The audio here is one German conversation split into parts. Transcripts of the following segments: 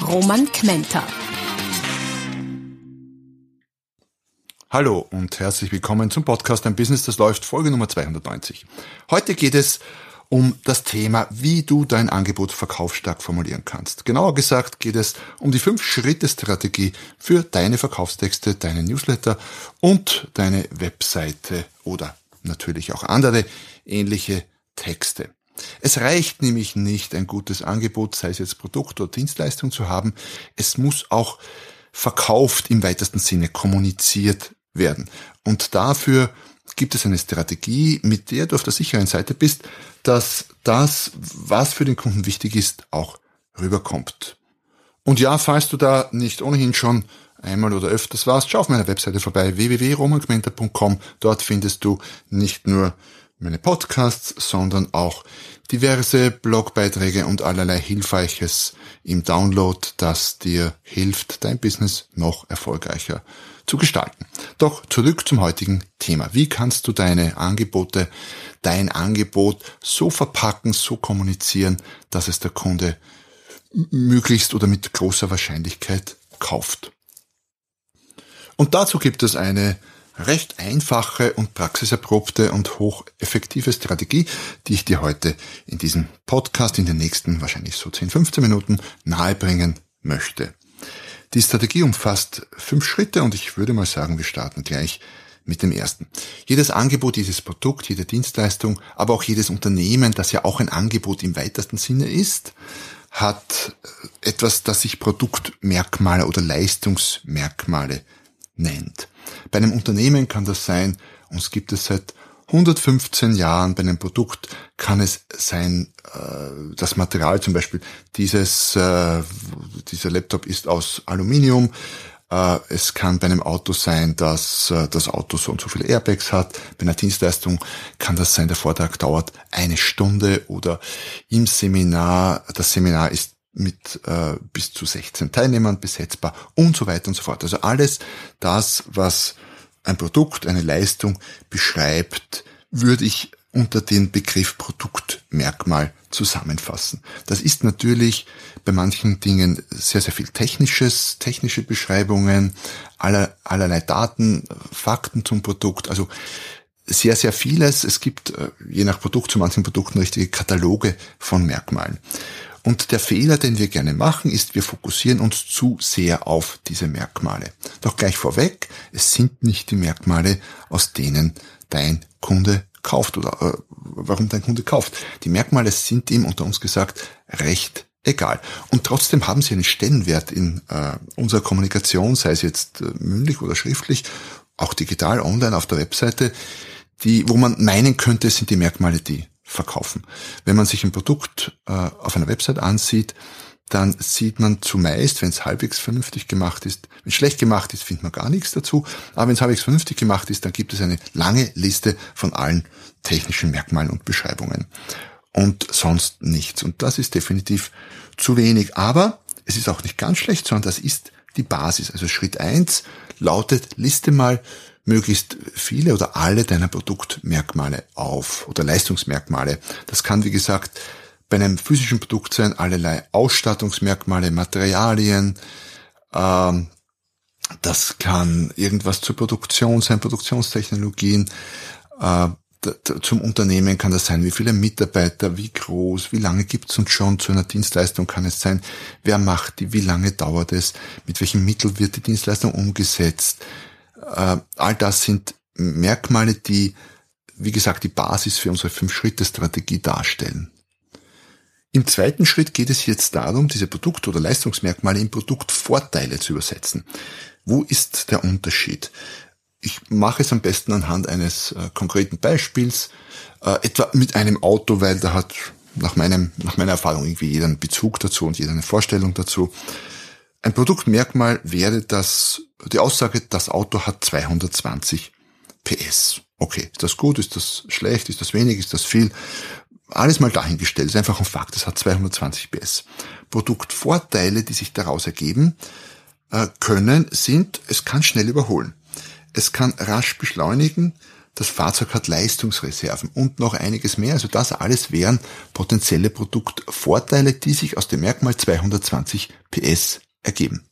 Roman Kmenter. Hallo und herzlich willkommen zum Podcast Ein Business, das läuft, Folge Nummer 290. Heute geht es um das Thema, wie du dein Angebot verkaufsstark formulieren kannst. Genauer gesagt geht es um die Fünf-Schritte-Strategie für deine Verkaufstexte, deine Newsletter und deine Webseite oder natürlich auch andere ähnliche Texte. Es reicht nämlich nicht, ein gutes Angebot, sei es jetzt Produkt oder Dienstleistung zu haben. Es muss auch verkauft im weitesten Sinne kommuniziert werden. Und dafür gibt es eine Strategie, mit der du auf der sicheren Seite bist, dass das, was für den Kunden wichtig ist, auch rüberkommt. Und ja, falls du da nicht ohnehin schon einmal oder öfters warst, schau auf meiner Webseite vorbei, www.romangmenta.com. Dort findest du nicht nur meine Podcasts, sondern auch diverse Blogbeiträge und allerlei Hilfreiches im Download, das dir hilft, dein Business noch erfolgreicher zu gestalten. Doch zurück zum heutigen Thema. Wie kannst du deine Angebote, dein Angebot so verpacken, so kommunizieren, dass es der Kunde möglichst oder mit großer Wahrscheinlichkeit kauft? Und dazu gibt es eine recht einfache und praxiserprobte und hocheffektive Strategie, die ich dir heute in diesem Podcast in den nächsten wahrscheinlich so 10, 15 Minuten nahebringen möchte. Die Strategie umfasst fünf Schritte und ich würde mal sagen, wir starten gleich mit dem ersten. Jedes Angebot, jedes Produkt, jede Dienstleistung, aber auch jedes Unternehmen, das ja auch ein Angebot im weitesten Sinne ist, hat etwas, das sich Produktmerkmale oder Leistungsmerkmale nennt. Bei einem Unternehmen kann das sein, uns gibt es seit 115 Jahren bei einem Produkt kann es sein, äh, das Material zum Beispiel, dieses, äh, dieser Laptop ist aus Aluminium, äh, es kann bei einem Auto sein, dass das Auto so und so viele Airbags hat. Bei einer Dienstleistung kann das sein, der Vortrag dauert eine Stunde oder im Seminar, das Seminar ist mit äh, bis zu 16 Teilnehmern besetzbar und so weiter und so fort. Also alles das, was ein Produkt, eine Leistung beschreibt, würde ich unter den Begriff Produktmerkmal zusammenfassen. Das ist natürlich bei manchen Dingen sehr, sehr viel technisches, technische Beschreibungen, aller, allerlei Daten, Fakten zum Produkt, also sehr, sehr vieles. Es gibt äh, je nach Produkt zu manchen Produkten richtige Kataloge von Merkmalen. Und der Fehler, den wir gerne machen, ist, wir fokussieren uns zu sehr auf diese Merkmale. Doch gleich vorweg, es sind nicht die Merkmale, aus denen dein Kunde kauft oder äh, warum dein Kunde kauft. Die Merkmale sind ihm unter uns gesagt recht egal. Und trotzdem haben sie einen Stellenwert in äh, unserer Kommunikation, sei es jetzt äh, mündlich oder schriftlich, auch digital, online auf der Webseite, die, wo man meinen könnte, sind die Merkmale die verkaufen. Wenn man sich ein Produkt äh, auf einer Website ansieht, dann sieht man zumeist, wenn es halbwegs vernünftig gemacht ist, wenn es schlecht gemacht ist, findet man gar nichts dazu, aber wenn es halbwegs vernünftig gemacht ist, dann gibt es eine lange Liste von allen technischen Merkmalen und Beschreibungen und sonst nichts. Und das ist definitiv zu wenig, aber es ist auch nicht ganz schlecht, sondern das ist die Basis. Also Schritt eins lautet, liste mal möglichst viele oder alle deiner Produktmerkmale auf oder Leistungsmerkmale. Das kann, wie gesagt, bei einem physischen Produkt sein, allerlei Ausstattungsmerkmale, Materialien, ähm, das kann irgendwas zur Produktion sein, Produktionstechnologien. Äh, zum Unternehmen kann das sein, wie viele Mitarbeiter, wie groß, wie lange gibt's uns schon, zu einer Dienstleistung kann es sein, wer macht die, wie lange dauert es, mit welchen Mitteln wird die Dienstleistung umgesetzt, all das sind Merkmale, die, wie gesagt, die Basis für unsere Fünf-Schritte-Strategie darstellen. Im zweiten Schritt geht es jetzt darum, diese Produkt- oder Leistungsmerkmale in Produktvorteile zu übersetzen. Wo ist der Unterschied? Ich mache es am besten anhand eines äh, konkreten Beispiels, äh, etwa mit einem Auto, weil da hat nach, meinem, nach meiner Erfahrung irgendwie jeder einen Bezug dazu und jeder eine Vorstellung dazu. Ein Produktmerkmal wäre das, die Aussage, das Auto hat 220 PS. Okay, ist das gut, ist das schlecht, ist das wenig, ist das viel? Alles mal dahingestellt, ist einfach ein Fakt, es hat 220 PS. Produktvorteile, die sich daraus ergeben äh, können, sind, es kann schnell überholen. Es kann rasch beschleunigen, das Fahrzeug hat Leistungsreserven und noch einiges mehr. Also das alles wären potenzielle Produktvorteile, die sich aus dem Merkmal 220 PS ergeben.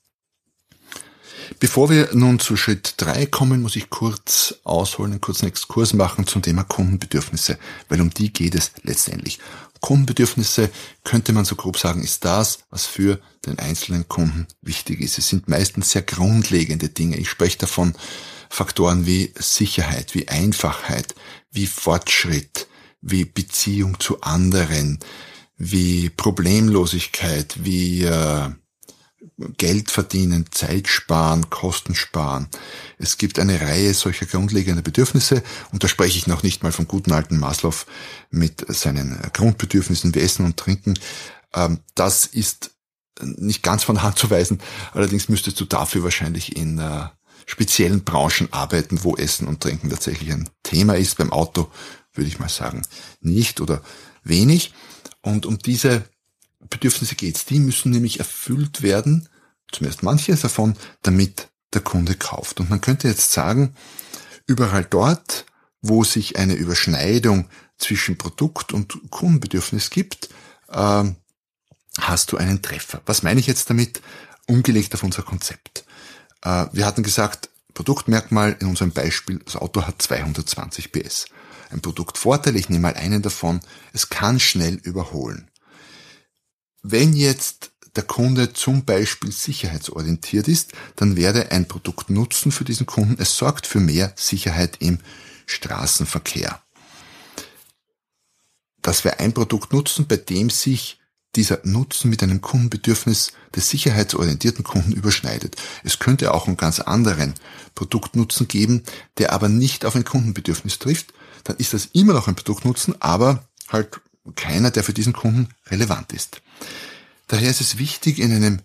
Bevor wir nun zu Schritt drei kommen, muss ich kurz ausholen, einen kurzen Exkurs machen zum Thema Kundenbedürfnisse, weil um die geht es letztendlich. Kundenbedürfnisse könnte man so grob sagen, ist das, was für den einzelnen Kunden wichtig ist. Es sind meistens sehr grundlegende Dinge. Ich spreche davon Faktoren wie Sicherheit, wie Einfachheit, wie Fortschritt, wie Beziehung zu anderen, wie Problemlosigkeit, wie äh, Geld verdienen, Zeit sparen, Kosten sparen. Es gibt eine Reihe solcher grundlegender Bedürfnisse und da spreche ich noch nicht mal vom guten alten Maslow mit seinen Grundbedürfnissen wie Essen und Trinken. Ähm, das ist nicht ganz von Hand zu weisen, allerdings müsstest du dafür wahrscheinlich in äh, speziellen Branchen arbeiten, wo Essen und Trinken tatsächlich ein Thema ist. Beim Auto würde ich mal sagen nicht oder wenig. Und um diese Bedürfnisse geht's. Die müssen nämlich erfüllt werden, zumindest manche davon, damit der Kunde kauft. Und man könnte jetzt sagen, überall dort, wo sich eine Überschneidung zwischen Produkt und Kundenbedürfnis gibt, äh, hast du einen Treffer. Was meine ich jetzt damit? Umgelegt auf unser Konzept. Äh, wir hatten gesagt, Produktmerkmal in unserem Beispiel, das Auto hat 220 PS. Ein Produktvorteil, ich nehme mal einen davon, es kann schnell überholen. Wenn jetzt der Kunde zum Beispiel sicherheitsorientiert ist, dann werde ein Produktnutzen für diesen Kunden, es sorgt für mehr Sicherheit im Straßenverkehr. Das wäre ein Produktnutzen, bei dem sich dieser Nutzen mit einem Kundenbedürfnis des sicherheitsorientierten Kunden überschneidet. Es könnte auch einen ganz anderen Produktnutzen geben, der aber nicht auf ein Kundenbedürfnis trifft. Dann ist das immer noch ein Produktnutzen, aber halt keiner, der für diesen Kunden relevant ist. Daher ist es wichtig, in einem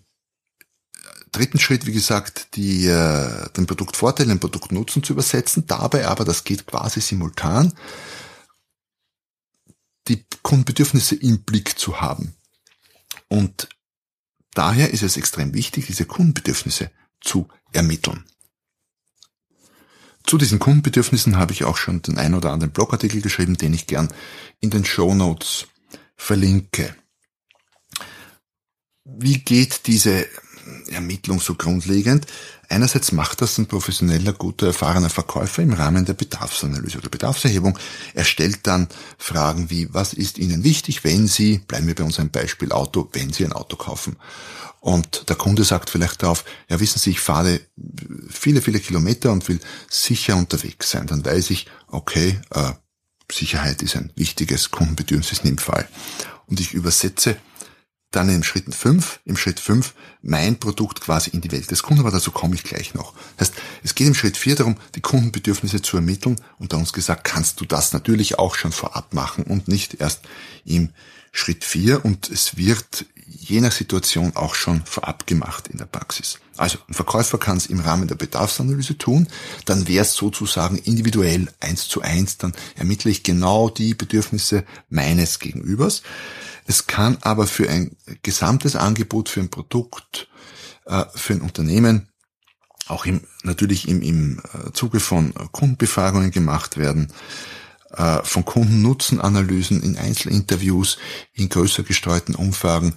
dritten Schritt, wie gesagt, die, äh, den Produktvorteil, den Produktnutzen zu übersetzen, dabei aber, das geht quasi simultan, die Kundenbedürfnisse im Blick zu haben. Und daher ist es extrem wichtig, diese Kundenbedürfnisse zu ermitteln. Zu diesen Kundenbedürfnissen habe ich auch schon den ein oder anderen Blogartikel geschrieben, den ich gern in den Show Notes verlinke. Wie geht diese Ermittlung so grundlegend? Einerseits macht das ein professioneller, guter, erfahrener Verkäufer im Rahmen der Bedarfsanalyse oder Bedarfserhebung. Er stellt dann Fragen wie, was ist Ihnen wichtig, wenn Sie, bleiben wir bei unserem Beispiel Auto, wenn Sie ein Auto kaufen. Und der Kunde sagt vielleicht darauf, ja wissen Sie, ich fahre viele, viele Kilometer und will sicher unterwegs sein. Dann weiß ich, okay, äh, Sicherheit ist ein wichtiges Kundenbedürfnis in dem Fall. Und ich übersetze dann im Schritt 5, im Schritt 5 mein Produkt quasi in die Welt des Kunden, aber dazu komme ich gleich noch. Das heißt, es geht im Schritt 4 darum, die Kundenbedürfnisse zu ermitteln und da uns gesagt, kannst du das natürlich auch schon vorab machen und nicht erst im Schritt 4 und es wird je nach Situation auch schon vorab gemacht in der Praxis. Also ein Verkäufer kann es im Rahmen der Bedarfsanalyse tun, dann wäre es sozusagen individuell eins zu eins, dann ermittle ich genau die Bedürfnisse meines Gegenübers. Es kann aber für ein gesamtes Angebot, für ein Produkt, äh, für ein Unternehmen auch im, natürlich im, im äh, Zuge von Kundenbefragungen gemacht werden, äh, von Kundennutzenanalysen in Einzelinterviews, in größer gestreuten Umfragen.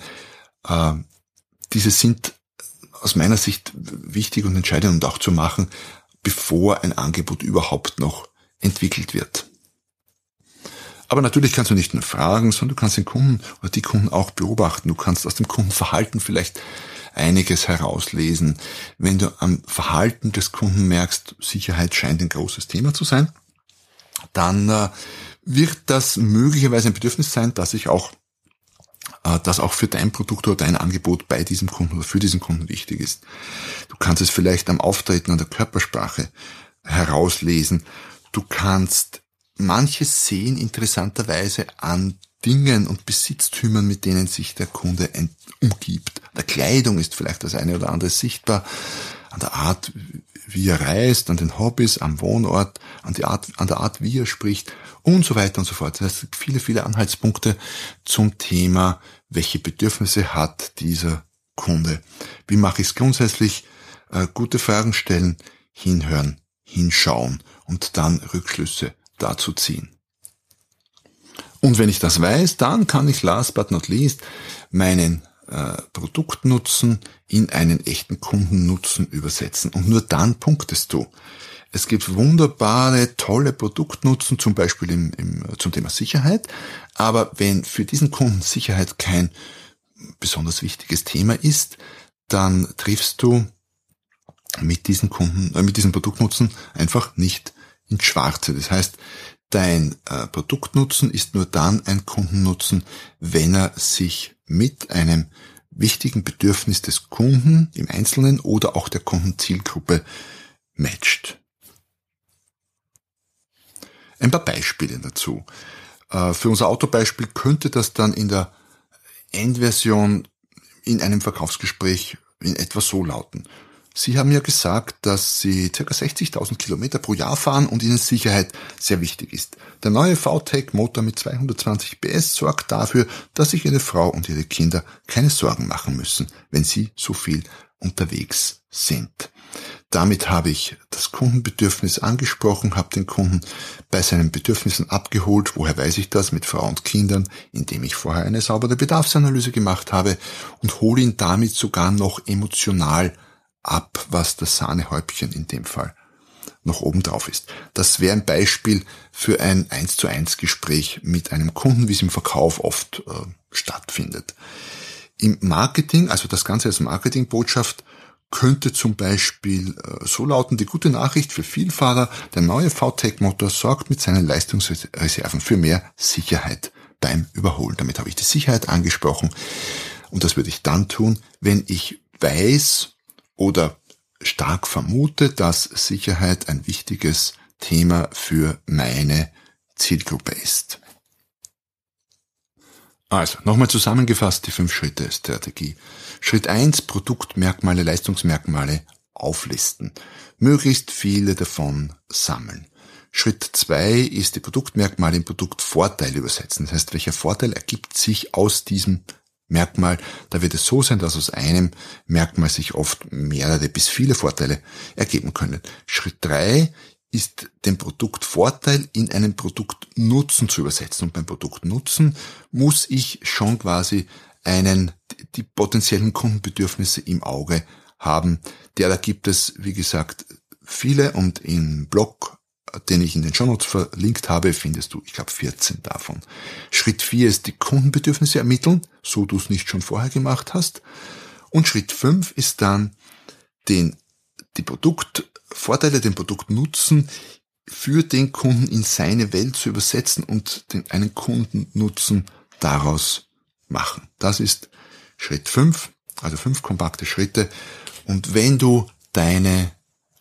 Diese sind aus meiner Sicht wichtig und entscheidend und auch zu machen, bevor ein Angebot überhaupt noch entwickelt wird. Aber natürlich kannst du nicht nur fragen, sondern du kannst den Kunden oder die Kunden auch beobachten. Du kannst aus dem Kundenverhalten vielleicht einiges herauslesen. Wenn du am Verhalten des Kunden merkst, Sicherheit scheint ein großes Thema zu sein, dann äh, wird das möglicherweise ein Bedürfnis sein, dass ich auch äh, das auch für dein Produkt oder dein Angebot bei diesem Kunden oder für diesen Kunden wichtig ist. Du kannst es vielleicht am Auftreten, an der Körpersprache herauslesen. Du kannst manches sehen interessanterweise an Dingen und Besitztümern, mit denen sich der Kunde umgibt. Der Kleidung ist vielleicht das eine oder andere sichtbar, an der Art, wie er reist, an den Hobbys, am Wohnort, an, die Art, an der Art, wie er spricht und so weiter und so fort. Das heißt, viele, viele Anhaltspunkte zum Thema, welche Bedürfnisse hat dieser Kunde. Wie mache ich es grundsätzlich? Äh, gute Fragen stellen, hinhören, hinschauen und dann Rückschlüsse dazu ziehen. Und wenn ich das weiß, dann kann ich last but not least meinen äh, Produktnutzen in einen echten Kundennutzen übersetzen. Und nur dann punktest du. Es gibt wunderbare, tolle Produktnutzen, zum Beispiel im, im, zum Thema Sicherheit. Aber wenn für diesen Kunden Sicherheit kein besonders wichtiges Thema ist, dann triffst du mit diesen Kunden, äh, mit diesem Produktnutzen einfach nicht ins Schwarze. Das heißt, dein äh, Produktnutzen ist nur dann ein Kundennutzen, wenn er sich mit einem wichtigen Bedürfnis des Kunden im Einzelnen oder auch der Kundenzielgruppe matcht. Ein paar Beispiele dazu. Äh, für unser Autobeispiel könnte das dann in der Endversion in einem Verkaufsgespräch in etwa so lauten. Sie haben ja gesagt, dass Sie ca. 60.000 Kilometer pro Jahr fahren und Ihnen Sicherheit sehr wichtig ist. Der neue VTEC-Motor mit 220 PS sorgt dafür, dass sich Ihre Frau und Ihre Kinder keine Sorgen machen müssen, wenn Sie so viel unterwegs sind. Damit habe ich das Kundenbedürfnis angesprochen, habe den Kunden bei seinen Bedürfnissen abgeholt. Woher weiß ich das? Mit Frau und Kindern, indem ich vorher eine saubere Bedarfsanalyse gemacht habe und hole ihn damit sogar noch emotional ab, was das Sahnehäubchen in dem Fall noch oben drauf ist. Das wäre ein Beispiel für ein 1 zu 1 Gespräch mit einem Kunden, wie es im Verkauf oft äh, stattfindet. Im Marketing, also das Ganze als Marketingbotschaft, könnte zum Beispiel äh, so lauten, die gute Nachricht für Vielfahrer, der neue VTEC-Motor sorgt mit seinen Leistungsreserven für mehr Sicherheit beim Überholen. Damit habe ich die Sicherheit angesprochen und das würde ich dann tun, wenn ich weiß oder stark vermute, dass Sicherheit ein wichtiges Thema für meine Zielgruppe ist. Also, nochmal zusammengefasst die fünf Schritte Strategie. Schritt eins: Produktmerkmale, Leistungsmerkmale auflisten. Möglichst viele davon sammeln. Schritt zwei ist die Produktmerkmale in Produktvorteile übersetzen. Das heißt, welcher Vorteil ergibt sich aus diesem Merkmal, da wird es so sein, dass aus einem Merkmal sich oft mehrere bis viele Vorteile ergeben können. Schritt drei ist den Produktvorteil in einen Produktnutzen zu übersetzen. Und beim Produktnutzen muss ich schon quasi einen, die potenziellen Kundenbedürfnisse im Auge haben. Der da gibt es, wie gesagt, viele und im Blog den ich in den Shownotes verlinkt habe, findest du, ich glaube, 14 davon. Schritt 4 ist die Kundenbedürfnisse ermitteln, so du es nicht schon vorher gemacht hast. Und Schritt 5 ist dann den, die Produktvorteile, den Produktnutzen für den Kunden in seine Welt zu übersetzen und den, einen Kundennutzen daraus machen. Das ist Schritt 5, also fünf kompakte Schritte. Und wenn du deine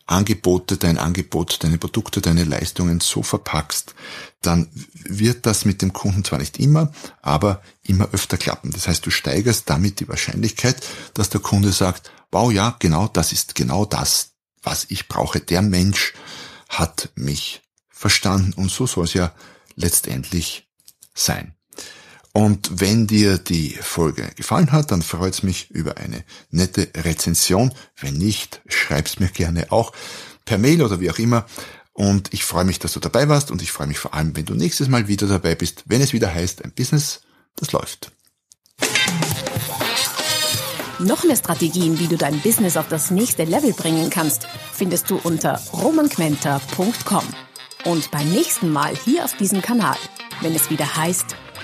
Angebote, dein Angebot, deine Produkte, deine Leistungen so verpackst, dann wird das mit dem Kunden zwar nicht immer, aber immer öfter klappen. Das heißt, du steigerst damit die Wahrscheinlichkeit, dass der Kunde sagt, wow, ja, genau, das ist genau das, was ich brauche. Der Mensch hat mich verstanden und so soll es ja letztendlich sein. Und wenn dir die Folge gefallen hat, dann freut es mich über eine nette Rezension. Wenn nicht, schreib's mir gerne auch per Mail oder wie auch immer. Und ich freue mich, dass du dabei warst und ich freue mich vor allem, wenn du nächstes Mal wieder dabei bist, wenn es wieder heißt, ein Business, das läuft. Noch mehr Strategien, wie du dein Business auf das nächste Level bringen kannst, findest du unter romanquenter.com. Und beim nächsten Mal hier auf diesem Kanal, wenn es wieder heißt,